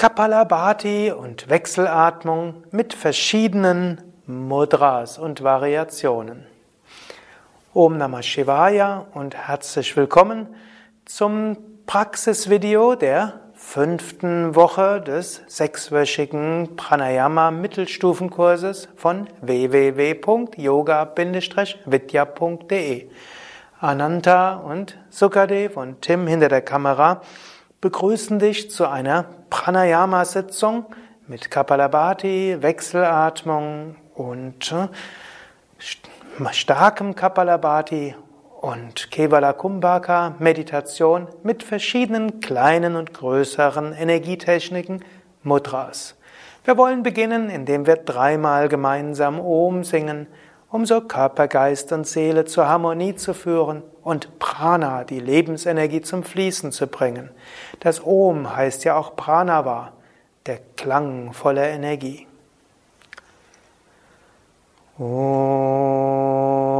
Kapalabhati und Wechselatmung mit verschiedenen Mudras und Variationen. Om Namah Shivaya und herzlich willkommen zum Praxisvideo der fünften Woche des sechswöchigen Pranayama Mittelstufenkurses von www.yoga-vidya.de. Ananta und Sukadev und Tim hinter der Kamera begrüßen dich zu einer Pranayama-Sitzung mit Kapalabhati, Wechselatmung und äh, starkem Kapalabhati und Kevala Kumbhaka Meditation mit verschiedenen kleinen und größeren Energietechniken, Mudras. Wir wollen beginnen, indem wir dreimal gemeinsam Om singen um so Körper, Geist und Seele zur Harmonie zu führen und Prana, die Lebensenergie zum Fließen zu bringen. Das Om heißt ja auch Pranava, der Klang voller Energie. Om.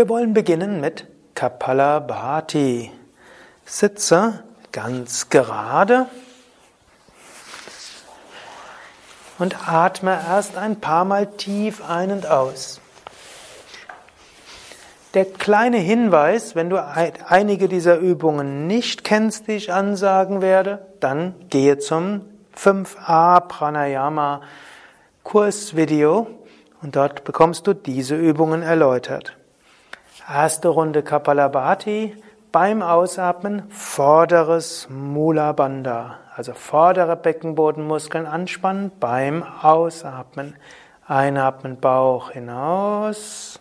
Wir wollen beginnen mit Kapalabhati. Sitze ganz gerade und atme erst ein paar Mal tief ein und aus. Der kleine Hinweis, wenn du einige dieser Übungen nicht kennst, die ich ansagen werde, dann gehe zum 5a Pranayama Kursvideo und dort bekommst du diese Übungen erläutert. Erste Runde Kapalabhati. Beim Ausatmen vorderes Mula Bandha, also vordere Beckenbodenmuskeln anspannen beim Ausatmen. Einatmen Bauch hinaus.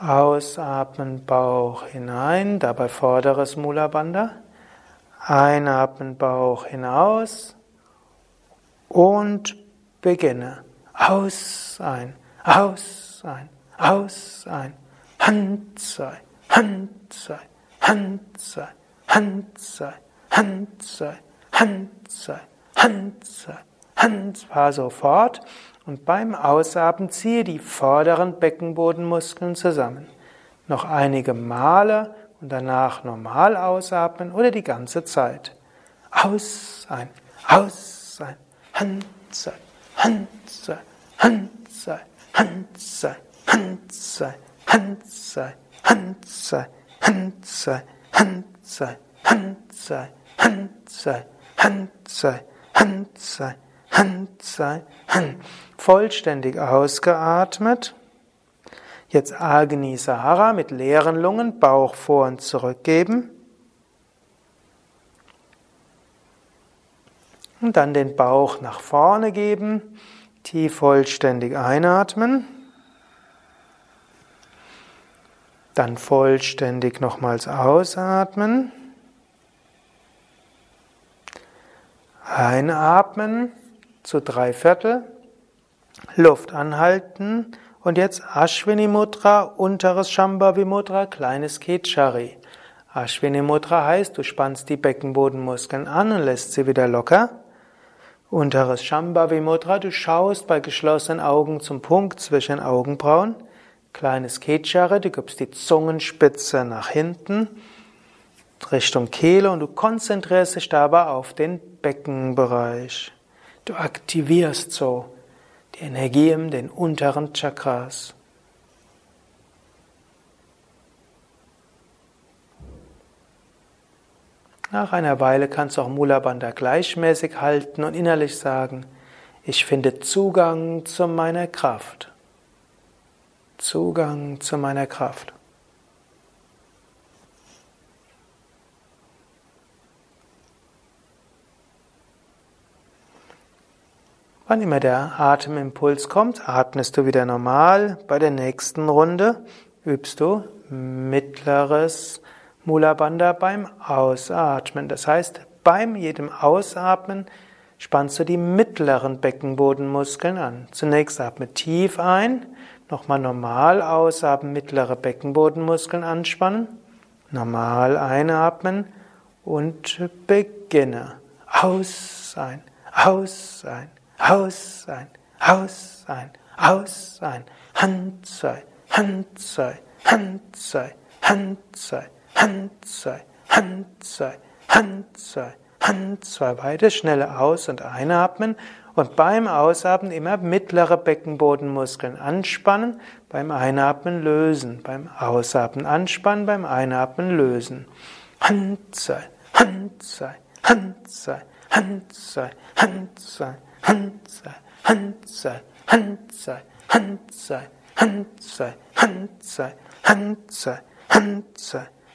Ausatmen Bauch hinein, dabei vorderes Mula Bandha. Einatmen Bauch hinaus und beginne. Aus, ein, aus, ein, aus, ein. Hand sei, Hand sei, Hand sei, Hand sei, Hand sei, Hand sei, Hand sei, Hand war sofort. Und beim Ausatmen ziehe die vorderen Beckenbodenmuskeln zusammen. Noch einige Male und danach normal ausatmen oder die ganze Zeit. Aus, ein, aus, ein, Hand sei, Hand sei, Hand sei, Hand sei, Hand sei, Hand sei, Hand sei, Hand sei, Hand sei, Hand sei, Hand sei, Hand sei, Hand sei, Hand sei, Hand. Vollständig ausgeatmet. Jetzt Agni Sahara mit leeren Lungen, Bauch vor und zurück geben. Und dann den Bauch nach vorne geben, tief vollständig einatmen. Dann vollständig nochmals ausatmen. Einatmen zu drei Viertel. Luft anhalten und jetzt Ashwini Mudra, unteres Shambhavi Mudra, kleines Ketchari. Ashwini Mudra heißt, du spannst die Beckenbodenmuskeln an und lässt sie wieder locker. Unteres Shambhavi Mudra, du schaust bei geschlossenen Augen zum Punkt zwischen Augenbrauen. Kleines Ketchari, du gibst die Zungenspitze nach hinten, Richtung Kehle und du konzentrierst dich dabei auf den Beckenbereich. Du aktivierst so die Energie in den unteren Chakras. Nach einer Weile kannst du auch Mula Bandha gleichmäßig halten und innerlich sagen, ich finde Zugang zu meiner Kraft. Zugang zu meiner Kraft. Wann immer der Atemimpuls kommt, atmest du wieder normal. Bei der nächsten Runde übst du mittleres Mula Bandha beim Ausatmen. Das heißt, beim jedem Ausatmen spannst du die mittleren Beckenbodenmuskeln an. Zunächst atme tief ein, nochmal normal ausatmen, mittlere Beckenbodenmuskeln anspannen, normal einatmen und beginne. Aus ein, aus ein. Aus ein, aus ein, aus ein. Hand zwei, Hand zwei, Hand zwei, Hand zwei, Hand zwei, Hand zwei, Hand zwei, Hand zwei. Beide schnelle aus- und einatmen. Und beim Ausatmen immer mittlere Beckenbodenmuskeln anspannen, beim Einatmen lösen, beim Ausatmen anspannen, beim Einatmen lösen. Zwei, Hand zwei, Hand zwei. Hanzai, Hanzai, Hanzai, Hanzai, Hanzai, Hanzai, Hanzai, Hanzai,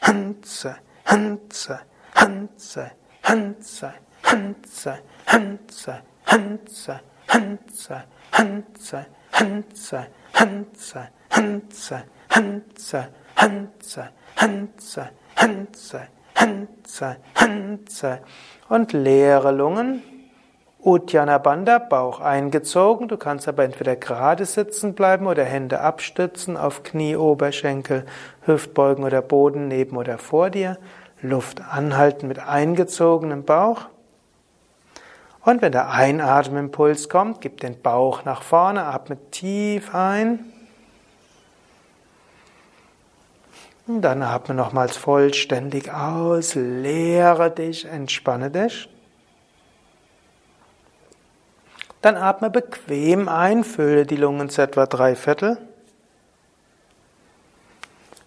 Hanzai, Hanzai, Hanzai, Hanzai, Hanzai, Hanzai, Hanzai, Hanzai, Hanzai, Hanzai, Hanzai, Hanzai, Hanzai, Hanzai, Hanzai, Hanzai, Hanzai, Hanzai und leere Lungen. Uddiyana Bandha, Bauch eingezogen. Du kannst aber entweder gerade sitzen bleiben oder Hände abstützen auf Knie, Oberschenkel, Hüftbeugen oder Boden neben oder vor dir. Luft anhalten mit eingezogenem Bauch. Und wenn der Einatmimpuls kommt, gib den Bauch nach vorne, atme tief ein. Und dann atme nochmals vollständig aus, leere dich, entspanne dich. Dann atme bequem ein, fülle die Lungen zu etwa drei Viertel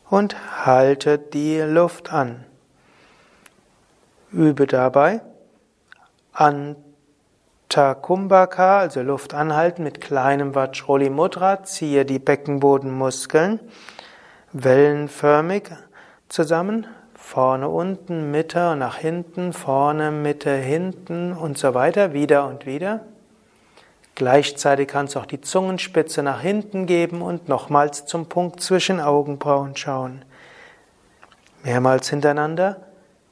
und halte die Luft an. Übe dabei Antakumbhaka, also Luft anhalten mit kleinem Vajroli Mudra, ziehe die Beckenbodenmuskeln wellenförmig zusammen, vorne, unten, Mitte, nach hinten, vorne, Mitte, hinten und so weiter, wieder und wieder. Gleichzeitig kannst du auch die Zungenspitze nach hinten geben und nochmals zum Punkt zwischen Augenbrauen schauen. Mehrmals hintereinander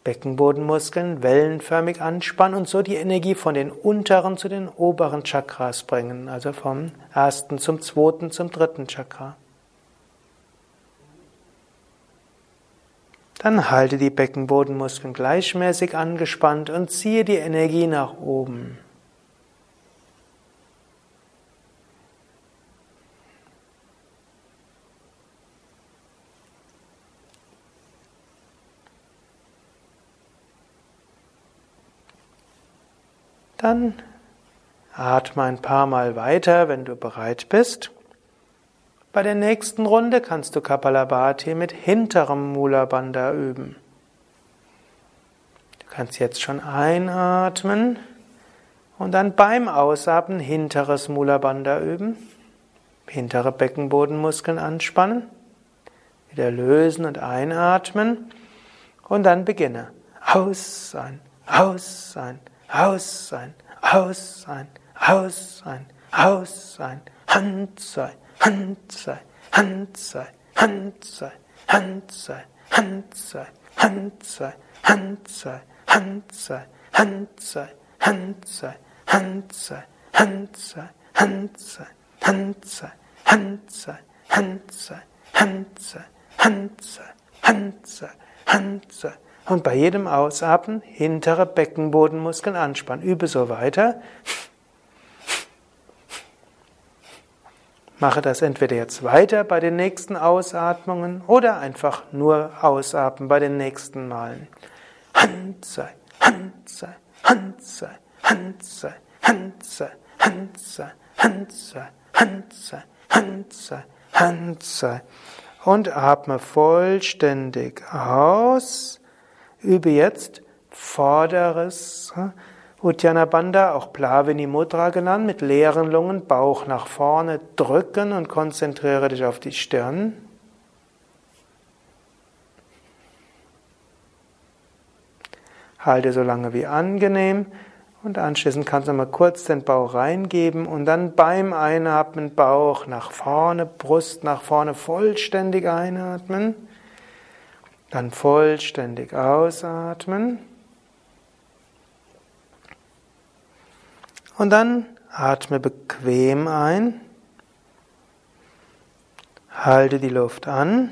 Beckenbodenmuskeln wellenförmig anspannen und so die Energie von den unteren zu den oberen Chakras bringen, also vom ersten zum zweiten zum dritten Chakra. Dann halte die Beckenbodenmuskeln gleichmäßig angespannt und ziehe die Energie nach oben. Dann atme ein paar Mal weiter, wenn du bereit bist. Bei der nächsten Runde kannst du Kapalabhati mit hinterem Mula Bandha üben. Du kannst jetzt schon einatmen und dann beim Ausatmen hinteres Mula Bandha üben. Hintere Beckenbodenmuskeln anspannen. Wieder lösen und einatmen. Und dann beginne. Aus sein, aus sein, aus sein, aus sein, aus sein, aus sein, Hand sei, Hand sei, Hand sei, Hand sei, Hand sei, Hand sei, Hand sei, Hand sei, Hand sei, Hand sei, Hand sei, Hand sei, Hand sei, Hand sei, Hand sei, Hand sei, Hand sei, und bei jedem Ausatmen hintere Beckenbodenmuskeln anspannen. Übe so weiter. Mache das entweder jetzt weiter bei den nächsten Ausatmungen oder einfach nur ausatmen bei den nächsten Malen. Hand sei, Hand sei, Hand sei, Hand sei, Hand sei, Hand sei, Hand sei, Hand sei, Hand sei, Hand sei. Und atme vollständig aus. Übe jetzt vorderes Uddiyana Bandha, auch Plavini Mudra genannt, mit leeren Lungen, Bauch nach vorne drücken und konzentriere dich auf die Stirn. Halte so lange wie angenehm und anschließend kannst du mal kurz den Bauch reingeben und dann beim Einatmen Bauch nach vorne, Brust nach vorne vollständig einatmen. Dann vollständig ausatmen. Und dann atme bequem ein. Halte die Luft an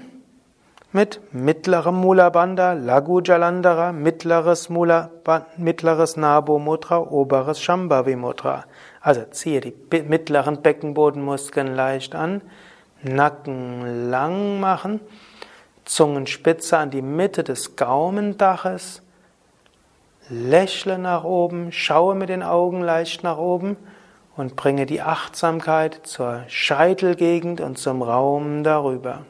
mit mittlerem Mula Bandha, Lagu mittleres Mula, mittleres Nabo Mudra, oberes Shambhavi Mudra. Also ziehe die mittleren Beckenbodenmuskeln leicht an, Nacken lang machen, Zungenspitze an die Mitte des Gaumendaches, lächle nach oben, schaue mit den Augen leicht nach oben und bringe die Achtsamkeit zur Scheitelgegend und zum Raum darüber.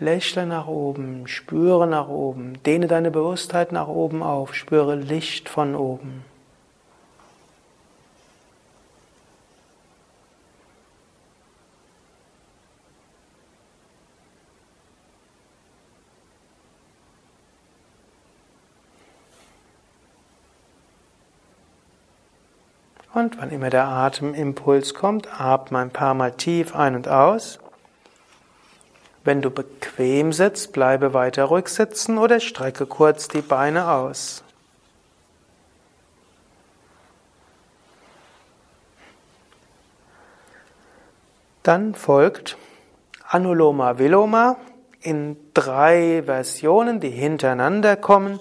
Lächle nach oben, spüre nach oben, dehne deine Bewusstheit nach oben auf, spüre Licht von oben. Und wann immer der Atemimpuls kommt, atme ein paar Mal tief ein und aus. Wenn du bequem sitzt, bleibe weiter ruhig sitzen oder strecke kurz die Beine aus. Dann folgt Anuloma Viloma in drei Versionen, die hintereinander kommen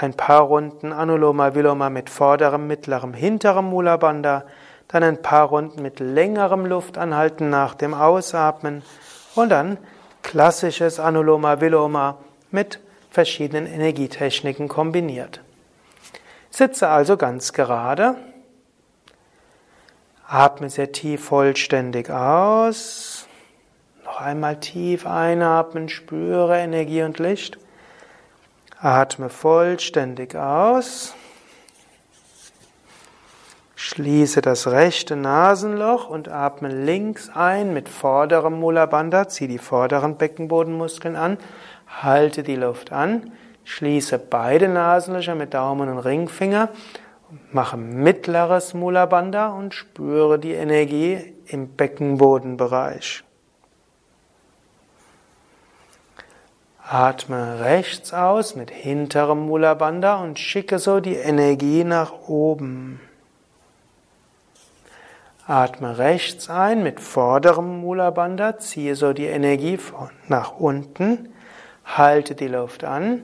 ein paar Runden Anuloma Viloma mit vorderem, mittlerem, hinterem Mula Bandha, dann ein paar Runden mit längerem Luftanhalten nach dem Ausatmen und dann klassisches Anuloma Viloma mit verschiedenen Energietechniken kombiniert. Sitze also ganz gerade, atme sehr tief vollständig aus, noch einmal tief einatmen, spüre Energie und Licht. Atme vollständig aus. Schließe das rechte Nasenloch und atme links ein mit vorderem Mula Bandha. Zieh die vorderen Beckenbodenmuskeln an. Halte die Luft an. Schließe beide Nasenlöcher mit Daumen und Ringfinger. Mache mittleres Mula Bandha und spüre die Energie im Beckenbodenbereich. Atme rechts aus mit hinterem Mula Bandha und schicke so die Energie nach oben. Atme rechts ein mit vorderem Mula Bandha, ziehe so die Energie nach unten, halte die Luft an.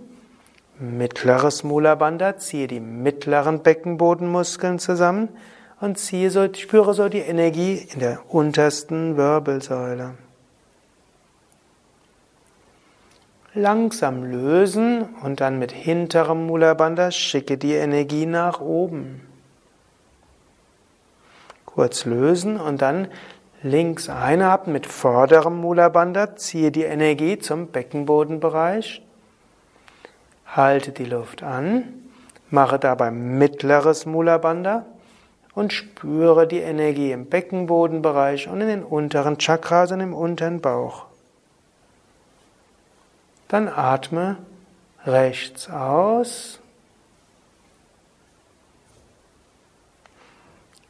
Mittleres Mula Bandha, ziehe die mittleren Beckenbodenmuskeln zusammen und ziehe so, spüre so die Energie in der untersten Wirbelsäule. Langsam lösen und dann mit hinterem Mula Bandha schicke die Energie nach oben. Kurz lösen und dann links einatmen mit vorderem Mula Bandha, ziehe die Energie zum Beckenbodenbereich. Halte die Luft an, mache dabei mittleres Mula Bandha und spüre die Energie im Beckenbodenbereich und in den unteren Chakras und im unteren Bauch. Dann atme rechts aus.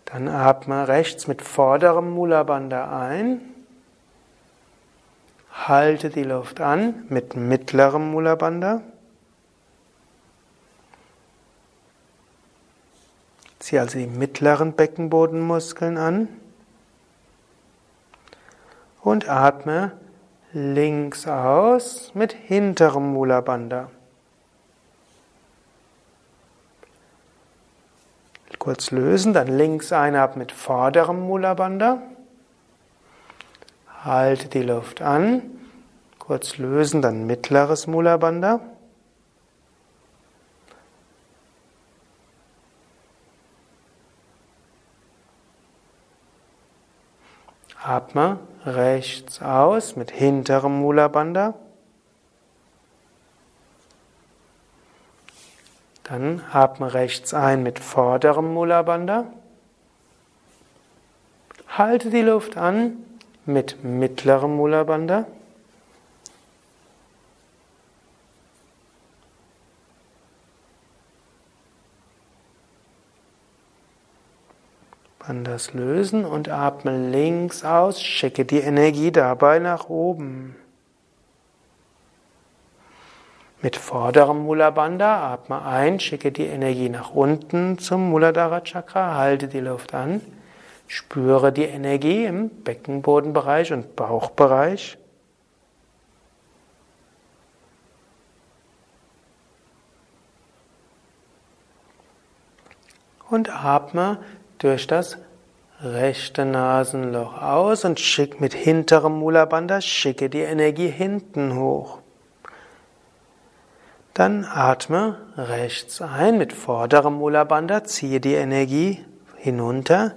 Dann atme rechts mit vorderem Mula Bandha ein. Halte die Luft an mit mittlerem Mula. Ziehe also die mittleren Beckenbodenmuskeln an und atme links aus mit hinterem Mula Bandha. Kurz lösen, dann links einatmen mit vorderem Mula Bandha. Halte die Luft an. Kurz lösen, dann mittleres Mula Bandha. Atme rechts aus mit hinterem Mula. Dann atme rechts ein mit vorderem Mula. Halte die Luft an mit mittlerem Mula Bandha. Bandhas lösen und atme links aus, schicke die Energie dabei nach oben. Mit vorderem Mula Bandha atme ein, schicke die Energie nach unten zum Muladhara Chakra, halte die Luft an, spüre die Energie im Beckenbodenbereich und Bauchbereich. Und atme durch das rechte Nasenloch aus und schick mit hinterem Mula Bandha, schicke die Energie hinten hoch. Dann atme rechts ein mit vorderem Mula Bandha, ziehe die Energie hinunter,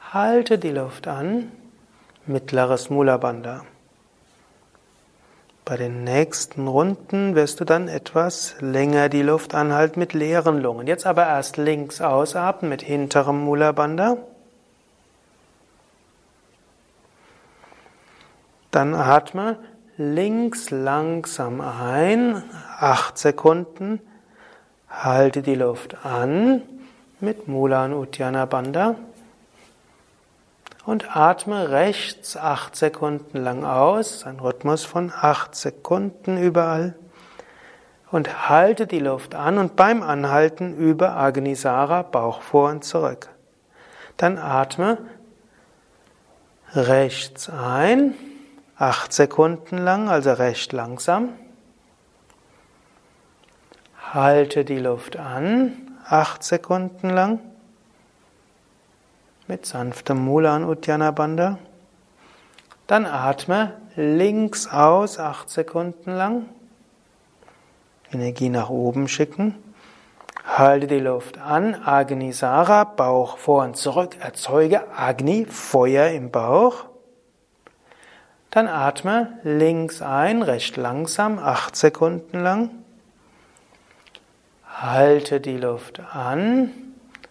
halte die Luft an, mittleres Mula Bandha. Bei den nächsten Runden wirst du dann etwas länger die Luft anhalten mit leeren Lungen. Jetzt aber erst links ausatmen mit hinterem Mula Bandha. Dann atme links langsam ein, acht Sekunden, halte die Luft an mit Mulan Uddiyana Bandha und atme rechts acht Sekunden lang aus, ein Rhythmus von acht Sekunden überall und halte die Luft an und beim Anhalten über Agnisara Bauch vor und zurück. Dann atme rechts ein Acht Sekunden lang, also recht langsam. Halte die Luft an, acht Sekunden lang. Mit sanftem Mulan Uddiyana Bandha. Dann atme links aus, acht Sekunden lang. Energie nach oben schicken. Halte die Luft an, Agni Sara, Bauch vor und zurück, erzeuge Agni, Feuer im Bauch. Dann atme links ein, recht langsam, acht Sekunden lang. Halte die Luft an,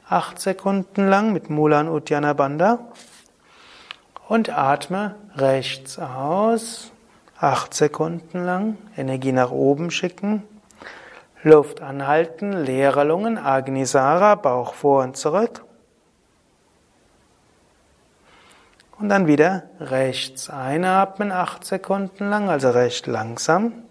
acht Sekunden lang mit Mulan Uddiyana Bandha. Und atme rechts aus, acht Sekunden lang. Energie nach oben schicken. Luft anhalten, leere Lungen, Agnisara, Bauch vor und zurück. Und dann wieder rechts einatmen, acht Sekunden lang, also recht langsam.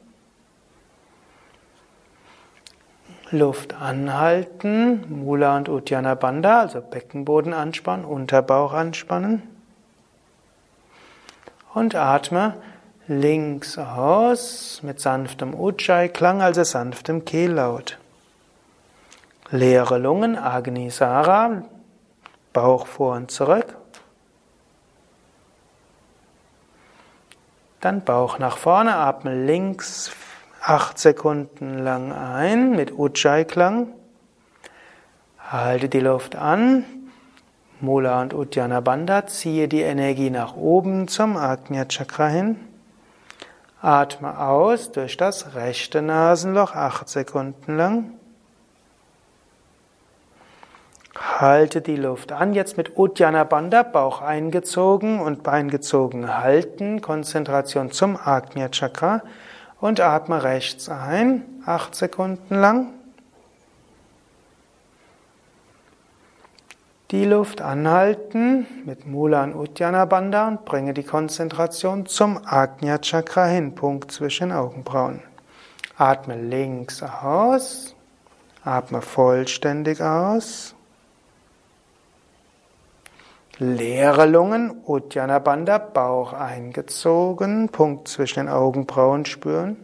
Luft anhalten, Mula und Uddiyana Bandha, also Beckenboden anspannen, Unterbauch anspannen. Und atme links aus mit sanftem Ujjayi-Klang, also sanftem Kehllaut. Leere Lungen, Agnisara, Bauch vor und zurück. Dann Bauch nach vorne, atme links acht Sekunden lang ein mit Ujjayi-Klang. Halte die Luft an. Mula und Uddiyana Bandha, ziehe die Energie nach oben zum Agnya Chakra hin. Atme aus durch das rechte Nasenloch acht Sekunden lang. Halte die Luft an, jetzt mit Uddiyana Bandha, Bauch eingezogen und Bein gezogen halten, Konzentration zum Agnya Chakra und atme rechts ein, acht Sekunden lang. Die Luft anhalten mit Mula und Uddiyana Bandha und bringe die Konzentration zum Agnya Chakra hin, Punkt zwischen Augenbrauen. Atme links aus, atme vollständig aus. Leere Lungen, Uddiyana Bandha, Bauch eingezogen, Punkt zwischen den Augenbrauen spüren.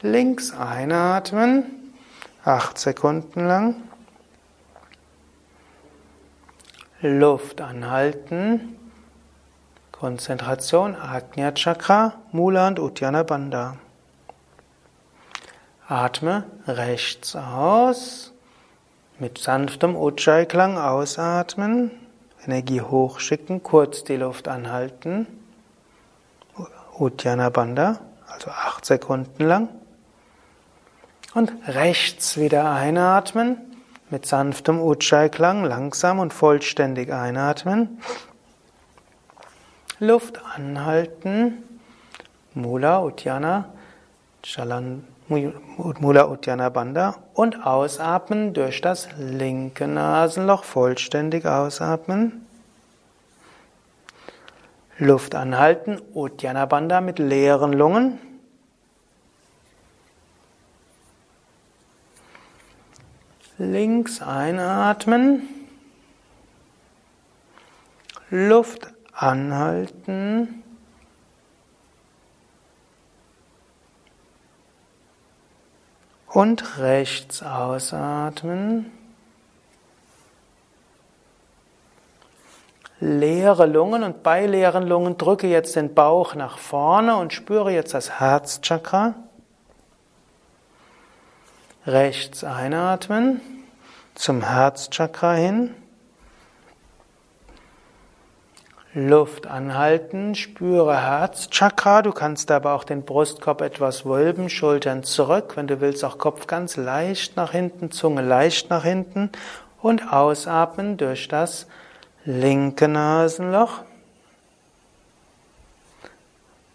Links einatmen, acht Sekunden lang. Luft anhalten. Konzentration, Agnya Chakra, Mula und Uddiyana Bandha. Atme rechts aus. Mit sanftem Ujjayi-Klang ausatmen. Energie hochschicken, kurz die Luft anhalten. Uddiyana Bandha, also acht Sekunden lang. Und rechts wieder einatmen, mit sanftem Ujjayi-Klang, langsam und vollständig einatmen. Luft anhalten, Mula Uddiyana, Chalan, Mula Uddiyana Bandha und ausatmen durch das linke Nasenloch, vollständig ausatmen. Luft anhalten, Uddiyana Bandha mit leeren Lungen. Links einatmen. Luft anhalten. Und rechts ausatmen. Leere Lungen und bei leeren Lungen drücke jetzt den Bauch nach vorne und spüre jetzt das Herzchakra. Rechts einatmen zum Herzchakra hin. Luft anhalten, spüre Herzchakra. Du kannst aber auch den Brustkorb etwas wölben, Schultern zurück. Wenn du willst, auch Kopf ganz leicht nach hinten, Zunge leicht nach hinten und ausatmen durch das linke Nasenloch.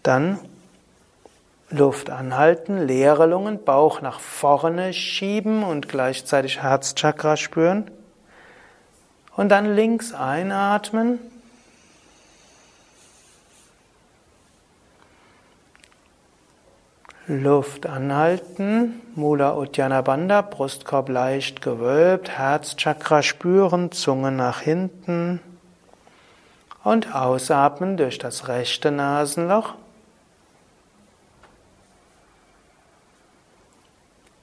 Dann Luft anhalten, leere Lungen, Bauch nach vorne schieben und gleichzeitig Herzchakra spüren. Und dann links einatmen. Luft anhalten, Mula Uddiyana Bandha, Brustkorb leicht gewölbt, Herzchakra spüren, Zunge nach hinten und ausatmen durch das rechte Nasenloch.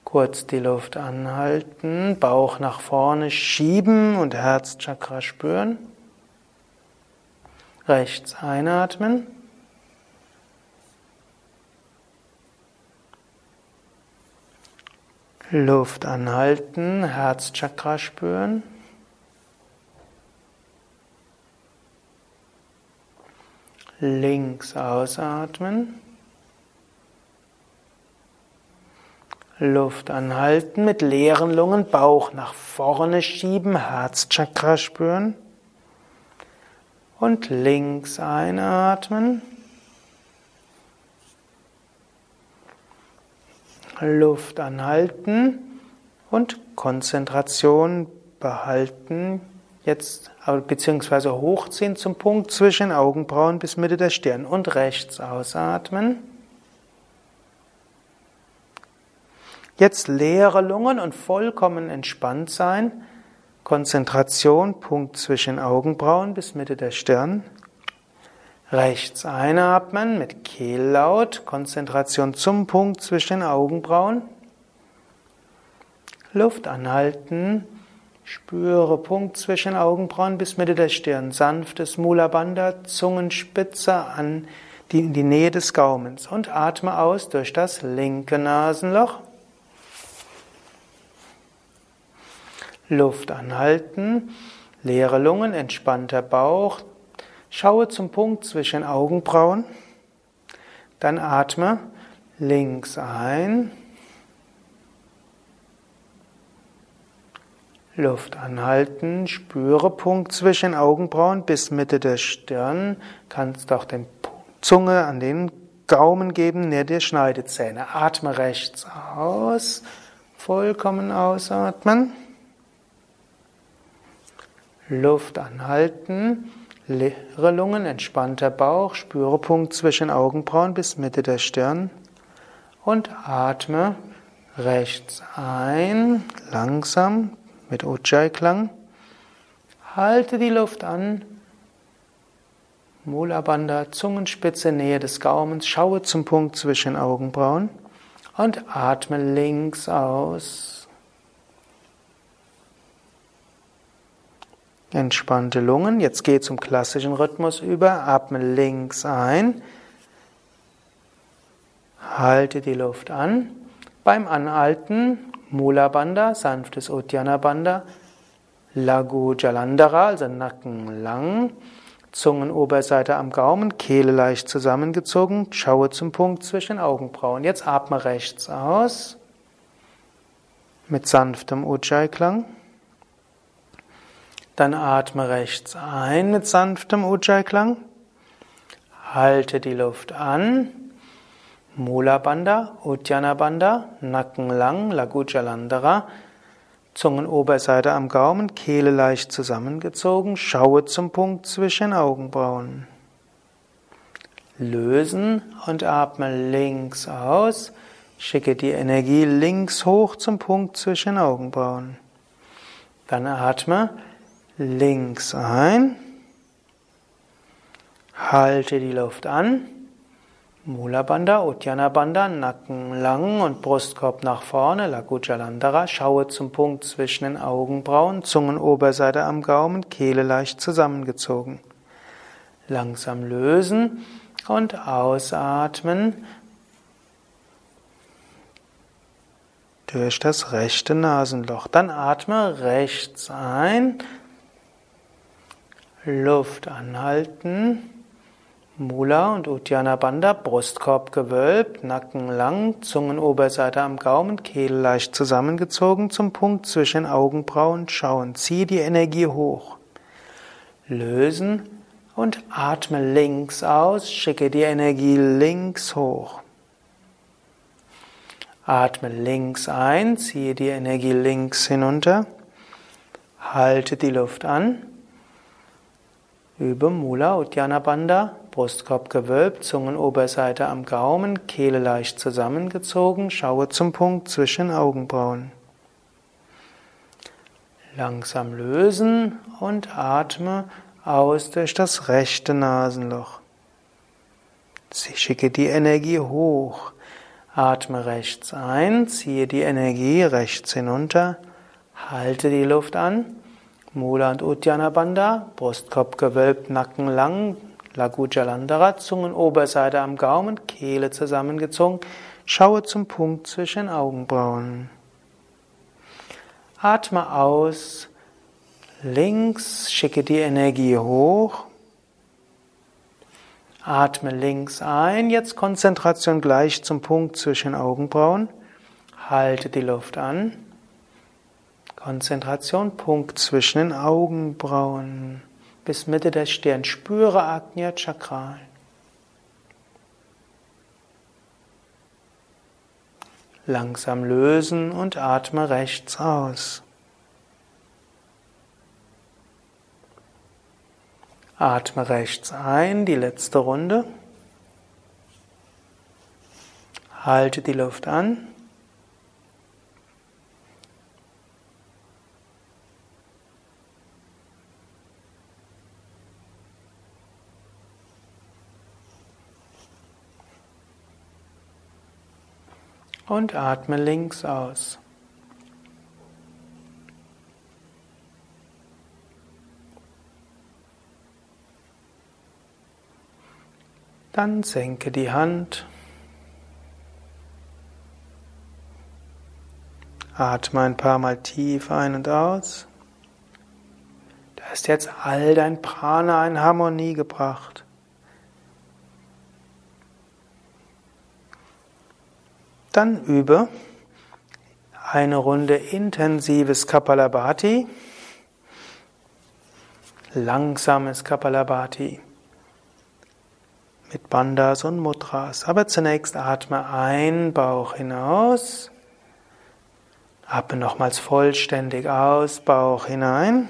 Kurz die Luft anhalten, Bauch nach vorne schieben und Herzchakra spüren. Rechts einatmen. Luft anhalten, Herzchakra spüren. Links ausatmen. Luft anhalten, mit leeren Lungen Bauch nach vorne schieben, Herzchakra spüren. Und links einatmen. Luft anhalten und Konzentration behalten. Jetzt beziehungsweise hochziehen zum Punkt zwischen Augenbrauen bis Mitte der Stirn und rechts ausatmen. Jetzt leere Lungen und vollkommen entspannt sein. Konzentration, Punkt zwischen Augenbrauen bis Mitte der Stirn. Rechts einatmen mit Kehllaut, Konzentration zum Punkt zwischen Augenbrauen. Luft anhalten, spüre Punkt zwischen Augenbrauen bis Mitte der Stirn. Sanftes Mula Bandha, Zungenspitze an die, in die Nähe des Gaumens und atme aus durch das linke Nasenloch. Luft anhalten, leere Lungen, entspannter Bauch. Schaue zum Punkt zwischen Augenbrauen. Dann atme links ein. Luft anhalten, spüre Punkt zwischen Augenbrauen bis Mitte der Stirn. Kannst auch den Zunge an den Gaumen geben, näher dir Schneidezähne. Atme rechts aus, vollkommen ausatmen. Luft anhalten, leere Lungen, entspannter Bauch, spüre Punkt zwischen Augenbrauen bis Mitte der Stirn und atme rechts ein, langsam mit Ujjayi-Klang. Halte die Luft an, Mula Bandha, Zungenspitze, Nähe des Gaumens, schaue zum Punkt zwischen Augenbrauen und atme links aus. Entspannte Lungen. Jetzt geh zum klassischen Rhythmus über. Atme links ein. Halte die Luft an. Beim Anhalten Mula Bandha, sanftes Uddiyana Bandha. Lagu Jalandhara, also Nacken lang, Zungenoberseite am Gaumen, Kehle leicht zusammengezogen, schaue zum Punkt zwischen Augenbrauen. Jetzt atme rechts aus mit sanftem Ujjayi-Klang. Dann atme rechts ein mit sanftem Ujjayi-Klang. Halte die Luft an. Mula Bandha, Uddiyana Bandha, Nacken lang, Lagujalandhara. Zungenoberseite am Gaumen, Kehle leicht zusammengezogen, schaue zum Punkt zwischen Augenbrauen. Lösen und atme links aus. Schicke die Energie links hoch zum Punkt zwischen Augenbrauen. Dann atme links ein. Halte die Luft an. Mula Bandha, Uddiyana Bandha, Nacken lang und Brustkorb nach vorne, Lagujalandhara. Schaue zum Punkt zwischen den Augenbrauen, Zungenoberseite am Gaumen, Kehle leicht zusammengezogen. Langsam lösen und ausatmen durch das rechte Nasenloch. Dann atme rechts ein, Luft anhalten. Mula und Uddiyana Bandha, Brustkorb gewölbt, Nacken lang, Zungenoberseite am Gaumen, Kehle leicht zusammengezogen zum Punkt zwischen Augenbrauen schauen. Zieh die Energie hoch. Lösen und atme links aus, schicke die Energie links hoch. Atme links ein, ziehe die Energie links hinunter. Halte die Luft an. Übe Mula Uddiyana Bandha, Brustkorb gewölbt, Zungenoberseite am Gaumen, Kehle leicht zusammengezogen, schaue zum Punkt zwischen Augenbrauen. Langsam lösen und atme aus durch das rechte Nasenloch. Schicke die Energie hoch. Atme rechts ein, ziehe die Energie rechts hinunter, halte die Luft an. Mula und Uddiyana Bandha, Brustkorb gewölbt, Nacken lang, Lagu Jalandhara, Zungenoberseite am Gaumen, Kehle zusammengezogen. Schaue zum Punkt zwischen Augenbrauen. Atme aus, links, schicke die Energie hoch. Atme links ein, jetzt Konzentration gleich zum Punkt zwischen Augenbrauen. Halte die Luft an. Konzentration, Punkt zwischen den Augenbrauen bis Mitte der Stirn. Spüre Agnya Chakra. Langsam lösen und atme rechts aus. Atme rechts ein, die letzte Runde. Halte die Luft an. Und atme links aus. Dann senke die Hand. Atme ein paar Mal tief ein und aus. Da ist jetzt all dein Prana in Harmonie gebracht. Dann übe eine Runde intensives Kapalabhati, langsames Kapalabhati mit Bandhas und Mudras. Aber zunächst atme ein, Bauch hinaus. Atme nochmals vollständig aus, Bauch hinein.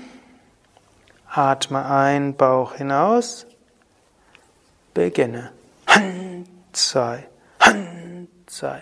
Atme ein, Bauch hinaus. Beginne. Han, zwei, Han, zwei.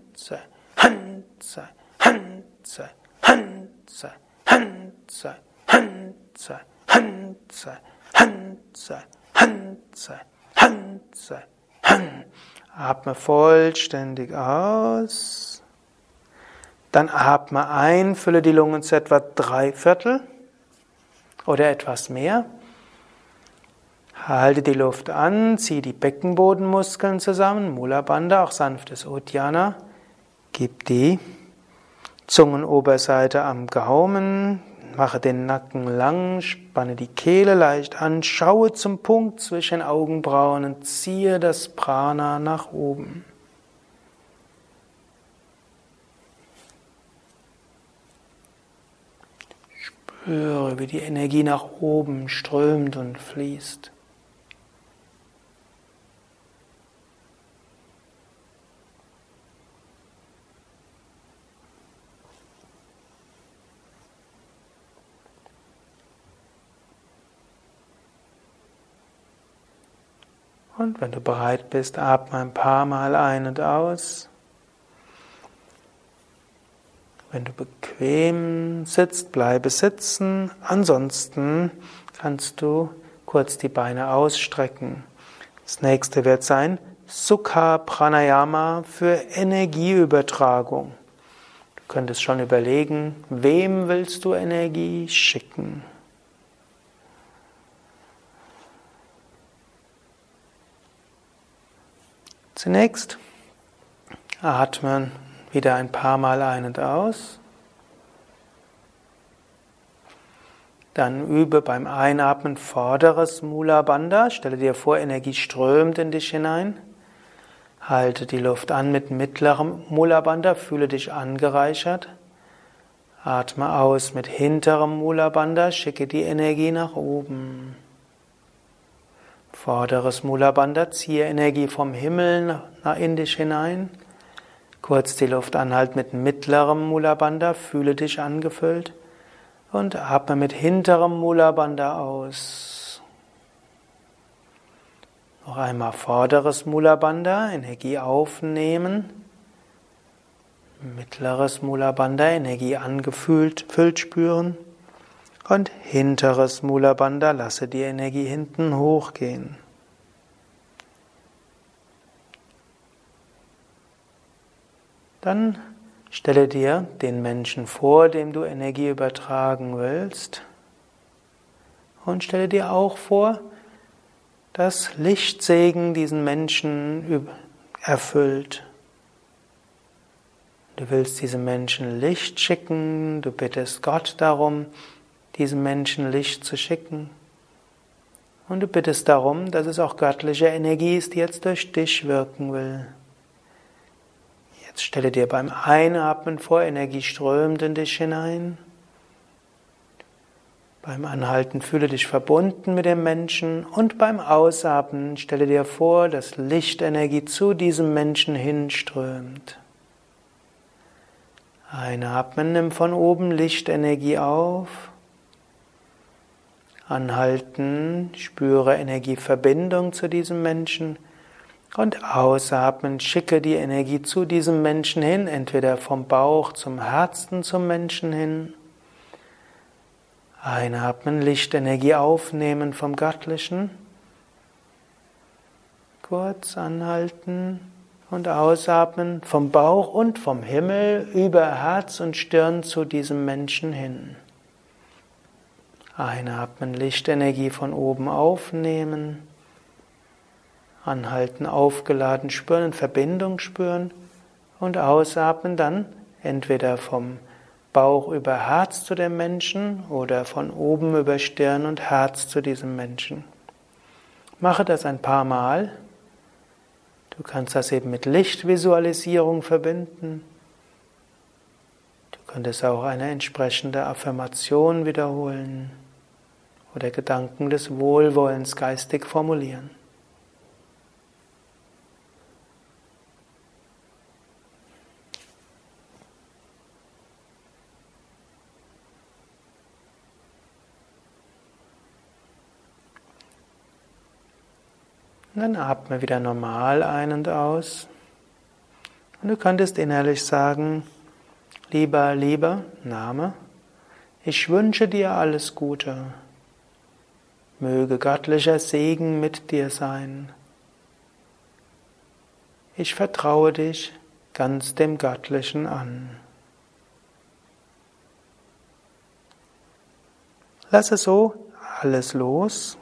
Atme vollständig aus. Dann atme ein, fülle die Lungen zu etwa drei Viertel oder etwas mehr. Halte die Luft an, ziehe die Beckenbodenmuskeln zusammen, Mula Bandha, auch sanftes Uddiyana. Gib die Zungenoberseite am Gaumen, mache den Nacken lang, spanne die Kehle leicht an, schaue zum Punkt zwischen Augenbrauen und ziehe das Prana nach oben. Spüre, wie die Energie nach oben strömt und fließt. Und wenn du bereit bist, atme ein paar Mal ein und aus. Wenn du bequem sitzt, bleibe sitzen. Ansonsten kannst du kurz die Beine ausstrecken. Das nächste wird sein Sukha Pranayama für Energieübertragung. Du könntest schon überlegen, wem willst du Energie schicken? Zunächst atmen wieder ein paar Mal ein und aus. Dann übe beim Einatmen vorderes Mula Bandha. Stelle dir vor, Energie strömt in dich hinein. Halte die Luft an mit mittlerem Mula Bandha, fühle dich angereichert. Atme aus mit hinterem Mula Bandha, schicke die Energie nach oben. Vorderes Mula Bandha, ziehe Energie vom Himmel in dich hinein. Kurz die Luft anhalten mit mittlerem Mula Bandha, fühle dich angefüllt. Und atme mit hinterem Mula Bandha aus. Noch einmal vorderes Mula Bandha, Energie aufnehmen. Mittleres Mula Bandha, Energie angefüllt, füllt spüren. Und hinteres Mula Bandha, lasse die Energie hinten hochgehen. Dann stelle dir den Menschen vor, dem du Energie übertragen willst. Und stelle dir auch vor, dass Lichtsegen diesen Menschen erfüllt. Du willst diesem Menschen Licht schicken, du bittest Gott darum, diesem Menschen Licht zu schicken. Und du bittest darum, dass es auch göttliche Energie ist, die jetzt durch dich wirken will. Jetzt stelle dir beim Einatmen vor, Energie strömt in dich hinein. Beim Anhalten fühle dich verbunden mit dem Menschen und beim Ausatmen stelle dir vor, dass Lichtenergie zu diesem Menschen hinströmt. Einatmen, nimm von oben Lichtenergie auf. Anhalten, spüre Energieverbindung zu diesem Menschen und ausatmen, schicke die Energie zu diesem Menschen hin, entweder vom Bauch zum Herzen zum Menschen hin. Einatmen, Lichtenergie aufnehmen vom Göttlichen. Kurz anhalten und ausatmen vom Bauch und vom Himmel über Herz und Stirn zu diesem Menschen hin. Einatmen, Lichtenergie von oben aufnehmen. Anhalten, aufgeladen spüren, Verbindung spüren. Und ausatmen dann entweder vom Bauch über Herz zu dem Menschen oder von oben über Stirn und Herz zu diesem Menschen. Mache das ein paar Mal. Du kannst das eben mit Lichtvisualisierung verbinden. Du könntest auch eine entsprechende Affirmation wiederholen oder Gedanken des Wohlwollens geistig formulieren. Und dann atme wieder normal ein und aus. Und du könntest innerlich sagen, lieber, lieber Name, ich wünsche dir alles Gute. Möge göttlicher Segen mit dir sein. Ich vertraue dich ganz dem Göttlichen an. Lasse so alles los.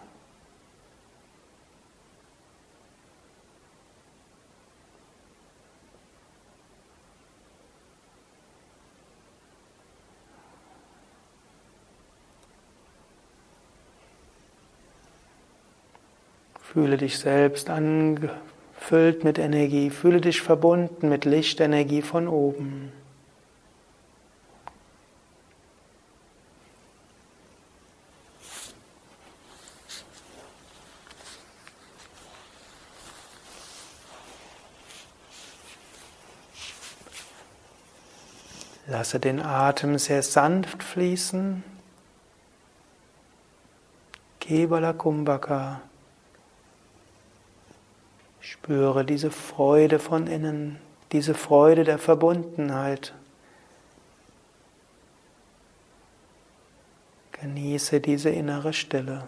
Fühle dich selbst angefüllt mit Energie, fühle dich verbunden mit Lichtenergie von oben. Lasse den Atem sehr sanft fließen. Kevala Kumbhaka. Spüre diese Freude von innen, diese Freude der Verbundenheit. Genieße diese innere Stille.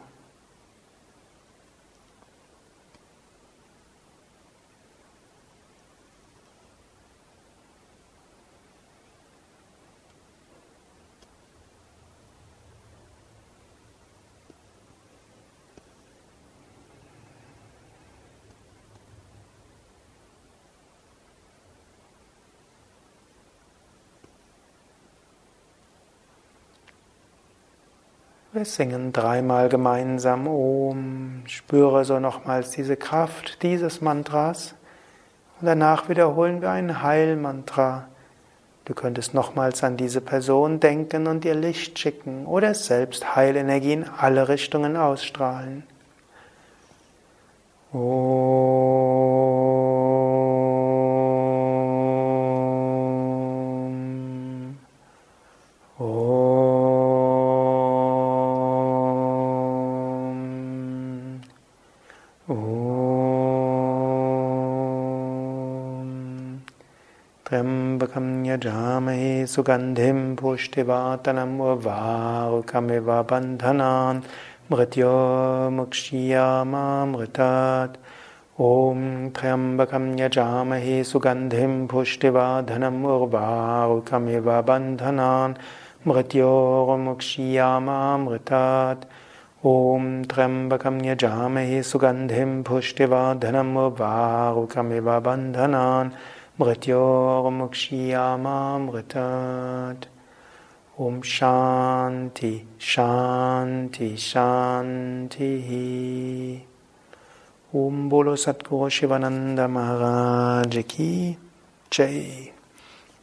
Wir singen dreimal gemeinsam Om. Spüre so nochmals diese Kraft dieses Mantras. Und danach wiederholen wir ein Heilmantra. Du könntest nochmals an diese Person denken und ihr Licht schicken oder selbst Heilenergie in alle Richtungen ausstrahlen. Om. यजामहे सुगन्धिं पुष्टिवातनम् उर्वारुकमिव बन्धनान् मृत्योमुक्ष्यामामृतात् ॐ त्र्यम्बकं यजामहे सुगन्धिं पुष्टिवाधनम् उर्वारुकमिव बन्धनान् मृत्योर्मुक्ष्यामामृतात् ॐ त्र्यम्बकं यजामहे सुगन्धिं पुष्टिवाधनम् उर्वारुकमिव बन्धनान् Mrityormukshiyamamritat. Om Shanti, Shanti, Shanti. Om Bolo Satguru Shivananda Maharaj Ki Jai.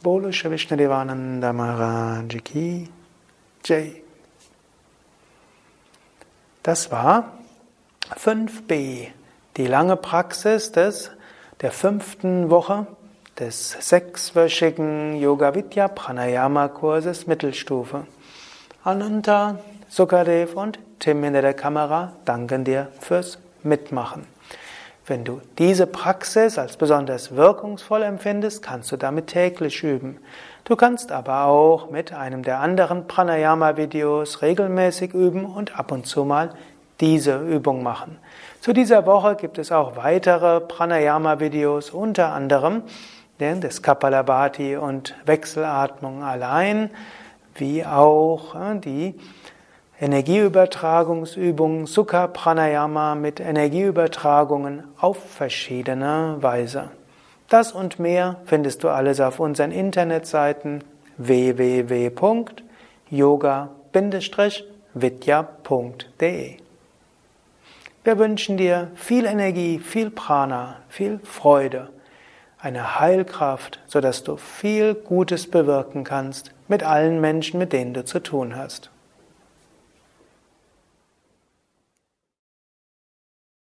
Bolo Shavishnadevananda Maharaj Ki Jai. Das war 5b, die lange Praxis des, der fünften Woche des sechswöchigen Yoga Vidya Pranayama Kurses Mittelstufe. Ananta, Sukadev und Tim hinter der Kamera danken dir fürs Mitmachen. Wenn du diese Praxis als besonders wirkungsvoll empfindest, kannst du damit täglich üben. Du kannst aber auch mit einem der anderen Pranayama-Videos regelmäßig üben und ab und zu mal diese Übung machen. Zu dieser Woche gibt es auch weitere Pranayama-Videos, unter anderem des Kapalabhati und Wechselatmung allein, wie auch die Energieübertragungsübungen Sukha Pranayama mit Energieübertragungen auf verschiedene Weise. Das und mehr findest du alles auf unseren Internetseiten www.yoga-vidya.de. Wir wünschen dir viel Energie, viel Prana, viel Freude eine Heilkraft, sodass du viel Gutes bewirken kannst mit allen Menschen, mit denen du zu tun hast.